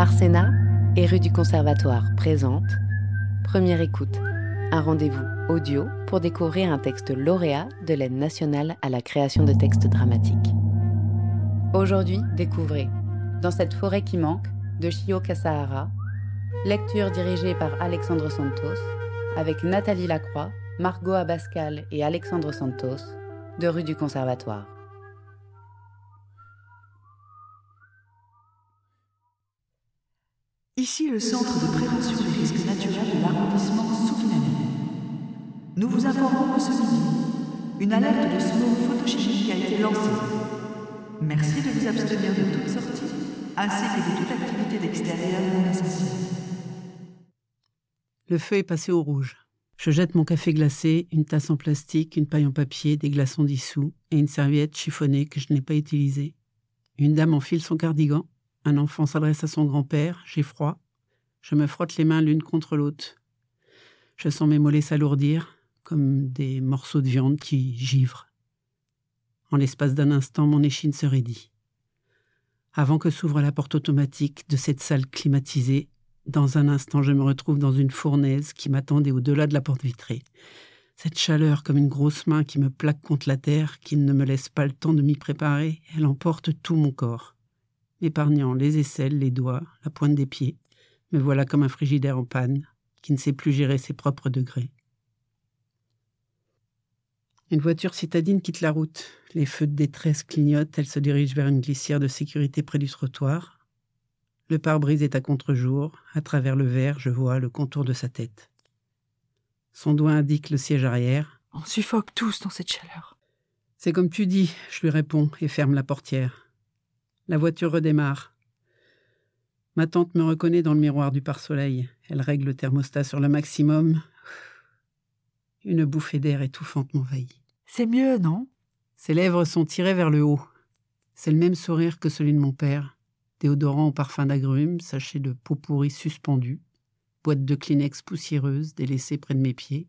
Arsena et rue du Conservatoire présente Première écoute, un rendez-vous audio pour découvrir un texte lauréat de l'aide nationale à la création de textes dramatiques. Aujourd'hui, découvrez Dans cette forêt qui manque de Shio Kasahara, lecture dirigée par Alexandre Santos, avec Nathalie Lacroix, Margot Abascal et Alexandre Santos, de rue du Conservatoire. Ici le centre de prévention des risques naturels de l'arrondissement Soukinami. Nous vous informons que ce midi, une alerte de smoke photochimique a été lancée. Merci de vous abstenir de toute sortie, ainsi que de toute activité d'extérieur non essentielle. Le feu est passé au rouge. Je jette mon café glacé, une tasse en plastique, une paille en papier, des glaçons dissous et une serviette chiffonnée que je n'ai pas utilisée. Une dame enfile son cardigan un enfant s'adresse à son grand-père, j'ai froid. Je me frotte les mains l'une contre l'autre. Je sens mes mollets s'alourdir, comme des morceaux de viande qui givrent. En l'espace d'un instant, mon échine se raidit. Avant que s'ouvre la porte automatique de cette salle climatisée, dans un instant, je me retrouve dans une fournaise qui m'attendait au-delà de la porte vitrée. Cette chaleur, comme une grosse main qui me plaque contre la terre, qui ne me laisse pas le temps de m'y préparer, elle emporte tout mon corps épargnant les aisselles, les doigts, la pointe des pieds. Me voilà comme un frigidaire en panne, qui ne sait plus gérer ses propres degrés. Une voiture citadine quitte la route. Les feux de détresse clignotent, elle se dirige vers une glissière de sécurité près du trottoir. Le pare-brise est à contre-jour. À travers le verre, je vois le contour de sa tête. Son doigt indique le siège arrière. On suffoque tous dans cette chaleur. C'est comme tu dis, je lui réponds et ferme la portière. La voiture redémarre. Ma tante me reconnaît dans le miroir du pare-soleil. Elle règle le thermostat sur le maximum. Une bouffée d'air étouffante m'envahit. C'est mieux, non? Ses lèvres sont tirées vers le haut. C'est le même sourire que celui de mon père. Déodorant au parfum d'agrumes, sachet de peau pourrie suspendu, boîte de Kleenex poussiéreuse délaissée près de mes pieds.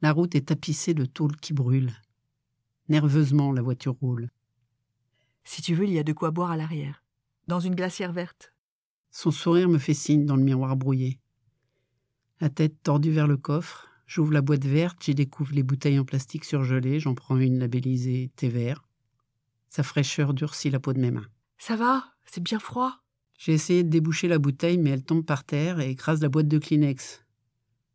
La route est tapissée de tôles qui brûlent. Nerveusement, la voiture roule. Si tu veux, il y a de quoi boire à l'arrière, dans une glacière verte. Son sourire me fait signe dans le miroir brouillé. La tête tordue vers le coffre, j'ouvre la boîte verte, j'y découvre les bouteilles en plastique surgelées, j'en prends une labellisée thé vert. Sa fraîcheur durcit la peau de mes mains. Ça va? C'est bien froid? J'ai essayé de déboucher la bouteille, mais elle tombe par terre et écrase la boîte de Kleenex.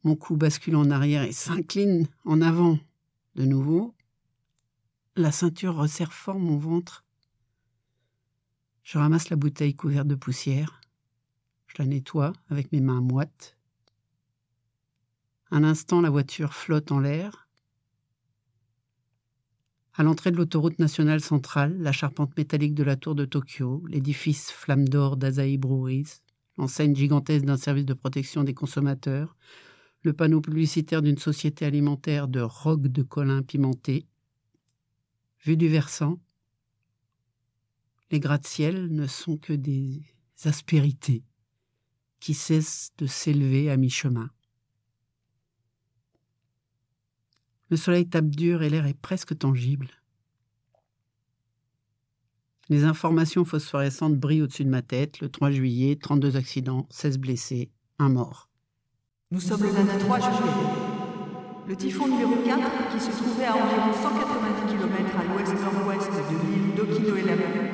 Mon cou bascule en arrière et s'incline en avant. De nouveau, la ceinture resserre fort mon ventre. Je ramasse la bouteille couverte de poussière. Je la nettoie avec mes mains moites. Un instant, la voiture flotte en l'air. À l'entrée de l'autoroute nationale centrale, la charpente métallique de la tour de Tokyo, l'édifice flamme d'or d'Asahi Breweries, l'enseigne gigantesque d'un service de protection des consommateurs, le panneau publicitaire d'une société alimentaire de rogue de colin pimenté. Vue du versant, les gratte-ciel ne sont que des aspérités qui cessent de s'élever à mi-chemin. Le soleil tape dur et l'air est presque tangible. Les informations phosphorescentes brillent au-dessus de ma tête. Le 3 juillet, 32 accidents, 16 blessés, un mort. Nous sommes le lundi 3 juillet. Le typhon numéro 4, qui se trouvait à environ 190 km à l'ouest-nord-ouest de l'île d'Okino-Elamu,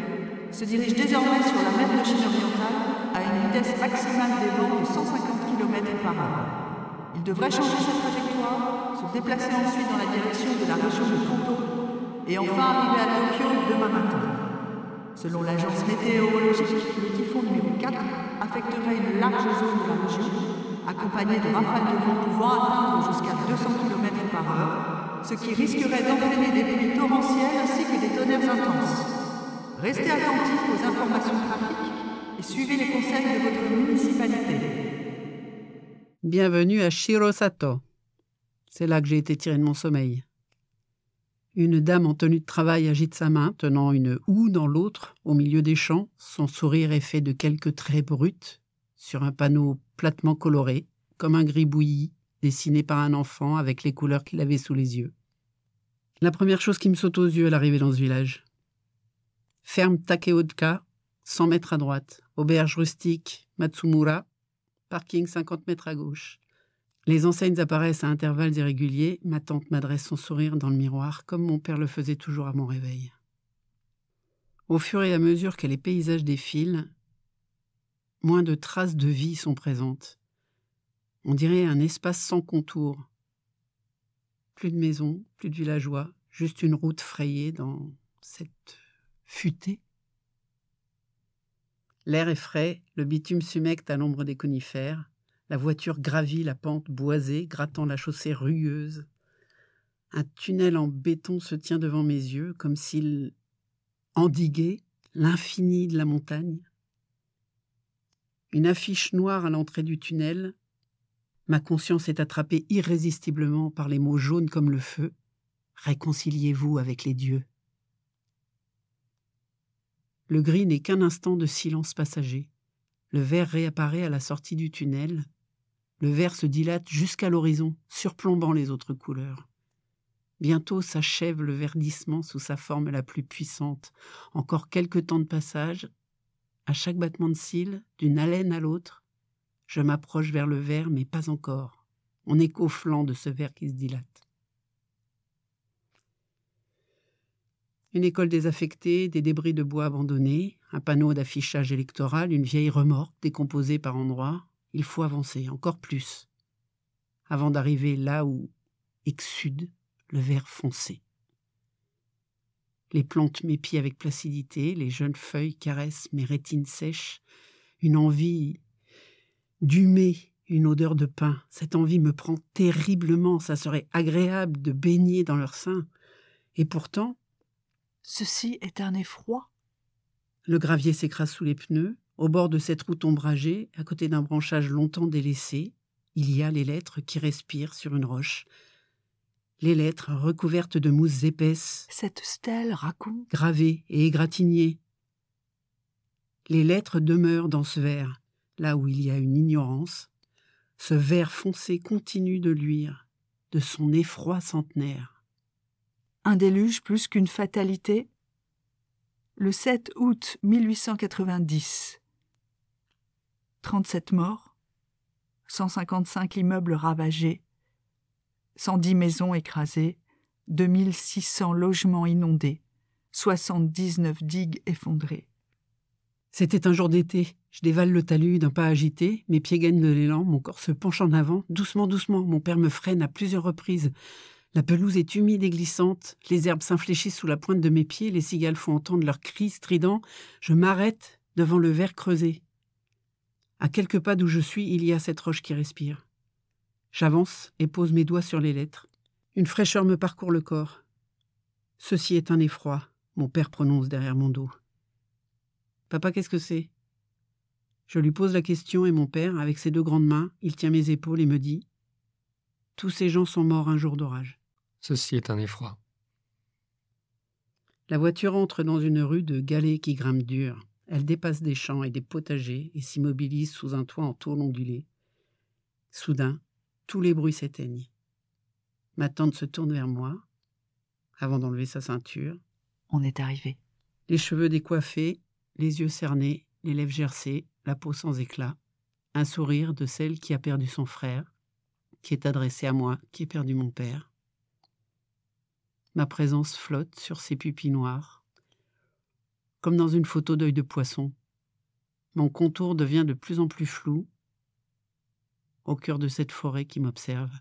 se dirige désormais sur la mer de Chine orientale à une vitesse maximale des vents de 150 km par heure. Il devrait changer sa trajectoire, se déplacer ensuite dans la direction de la région de Kanto et enfin arriver à Tokyo demain matin. Selon l'agence météorologique, le typhon numéro 4 affecterait une large zone de la région, accompagné de rafales de vent pouvant atteindre jusqu'à 200 km par heure, ce qui risquerait d'entraîner des pluies torrentielles ainsi que des tonnerres intenses. Restez attentifs aux informations trafic et suivez les conseils de votre municipalité. Bienvenue à Shirosato. C'est là que j'ai été tiré de mon sommeil. Une dame en tenue de travail agite sa main, tenant une houe dans l'autre, au milieu des champs. Son sourire est fait de quelques traits bruts, sur un panneau platement coloré, comme un gris bouilli, dessiné par un enfant avec les couleurs qu'il avait sous les yeux. La première chose qui me saute aux yeux à l'arrivée dans ce village, ferme Takeotka, 100 mètres à droite. Auberge rustique, Matsumura. Parking 50 mètres à gauche. Les enseignes apparaissent à intervalles irréguliers. Ma tante m'adresse son sourire dans le miroir, comme mon père le faisait toujours à mon réveil. Au fur et à mesure que les paysages défilent, moins de traces de vie sont présentes. On dirait un espace sans contour. Plus de maisons, plus de villageois, juste une route frayée dans cette futée. L'air est frais, le bitume s'humecte à l'ombre des conifères, la voiture gravit la pente boisée, grattant la chaussée rugueuse. Un tunnel en béton se tient devant mes yeux, comme s'il endiguait l'infini de la montagne. Une affiche noire à l'entrée du tunnel. Ma conscience est attrapée irrésistiblement par les mots jaunes comme le feu. Réconciliez-vous avec les dieux. Le gris n'est qu'un instant de silence passager. Le vert réapparaît à la sortie du tunnel. Le vert se dilate jusqu'à l'horizon, surplombant les autres couleurs. Bientôt s'achève le verdissement sous sa forme la plus puissante. Encore quelques temps de passage. À chaque battement de cils, d'une haleine à l'autre, je m'approche vers le vert, mais pas encore. On est qu'au flanc de ce vert qui se dilate. Une école désaffectée, des débris de bois abandonnés, un panneau d'affichage électoral, une vieille remorque décomposée par endroits. Il faut avancer, encore plus, avant d'arriver là où exsude le vert foncé. Les plantes m'épient avec placidité, les jeunes feuilles caressent mes rétines sèches, une envie d'humer, une odeur de pain. Cette envie me prend terriblement, ça serait agréable de baigner dans leur sein. Et pourtant, Ceci est un effroi. Le gravier s'écrase sous les pneus. Au bord de cette route ombragée, à côté d'un branchage longtemps délaissé, il y a les lettres qui respirent sur une roche. Les lettres recouvertes de mousse épaisse. Cette stèle raconte. Gravées et égratignées. Les lettres demeurent dans ce verre, là où il y a une ignorance. Ce verre foncé continue de luire, de son effroi centenaire. Un déluge plus qu'une fatalité Le 7 août 1890. 37 morts, 155 immeubles ravagés, 110 maisons écrasées, 2600 logements inondés, 79 digues effondrées. C'était un jour d'été. Je dévale le talus d'un pas agité, mes pieds gagnent de l'élan, mon corps se penche en avant. Doucement, doucement, mon père me freine à plusieurs reprises. La pelouse est humide et glissante, les herbes s'infléchissent sous la pointe de mes pieds, les cigales font entendre leurs cris stridents. Je m'arrête devant le verre creusé. À quelques pas d'où je suis, il y a cette roche qui respire. J'avance et pose mes doigts sur les lettres. Une fraîcheur me parcourt le corps. Ceci est un effroi, mon père prononce derrière mon dos. Papa, qu'est-ce que c'est? Je lui pose la question et mon père, avec ses deux grandes mains, il tient mes épaules et me dit Tous ces gens sont morts un jour d'orage. Ceci est un effroi. La voiture entre dans une rue de galets qui grimpent dur. Elle dépasse des champs et des potagers et s'immobilise sous un toit en tôle ondulée. Soudain, tous les bruits s'éteignent. Ma tante se tourne vers moi, avant d'enlever sa ceinture. On est arrivé. Les cheveux décoiffés, les yeux cernés, les lèvres gercées, la peau sans éclat. Un sourire de celle qui a perdu son frère, qui est adressé à moi, qui ai perdu mon père. Ma présence flotte sur ses pupilles noires, comme dans une photo d'œil de poisson. Mon contour devient de plus en plus flou au cœur de cette forêt qui m'observe.